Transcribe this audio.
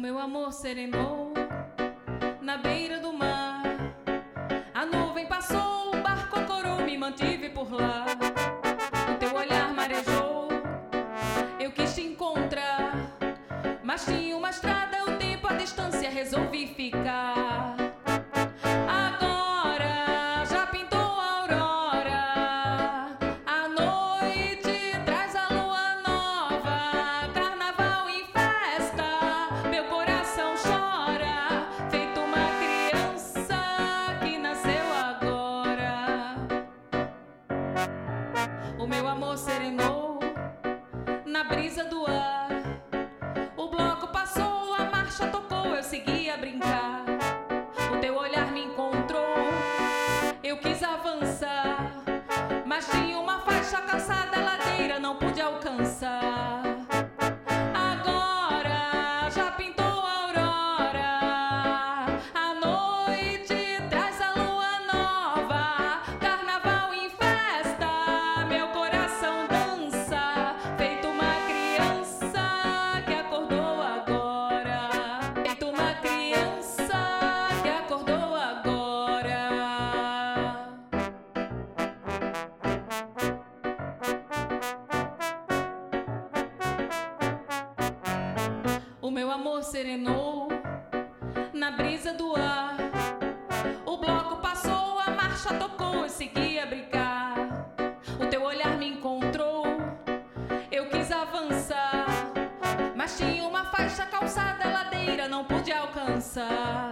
meu amor serenou na beira do mar. A nuvem passou, o barco corou, me mantive por lá. O teu olhar marejou, eu quis te encontrar. Mas tinha uma estrada, o tempo, a distância, resolvi ficar. O meu amor serenou na brisa do ar. O bloco passou, a marcha tocou, eu segui a brincar. O teu olhar me encontrou, eu quis avançar. Mas tinha uma faixa calçada, ladeira, não pude alcançar. O meu amor serenou na brisa do ar. O bloco passou, a marcha tocou, eu segui a brincar. O teu olhar me encontrou, eu quis avançar. Mas tinha uma faixa calçada, ladeira, não pude alcançar.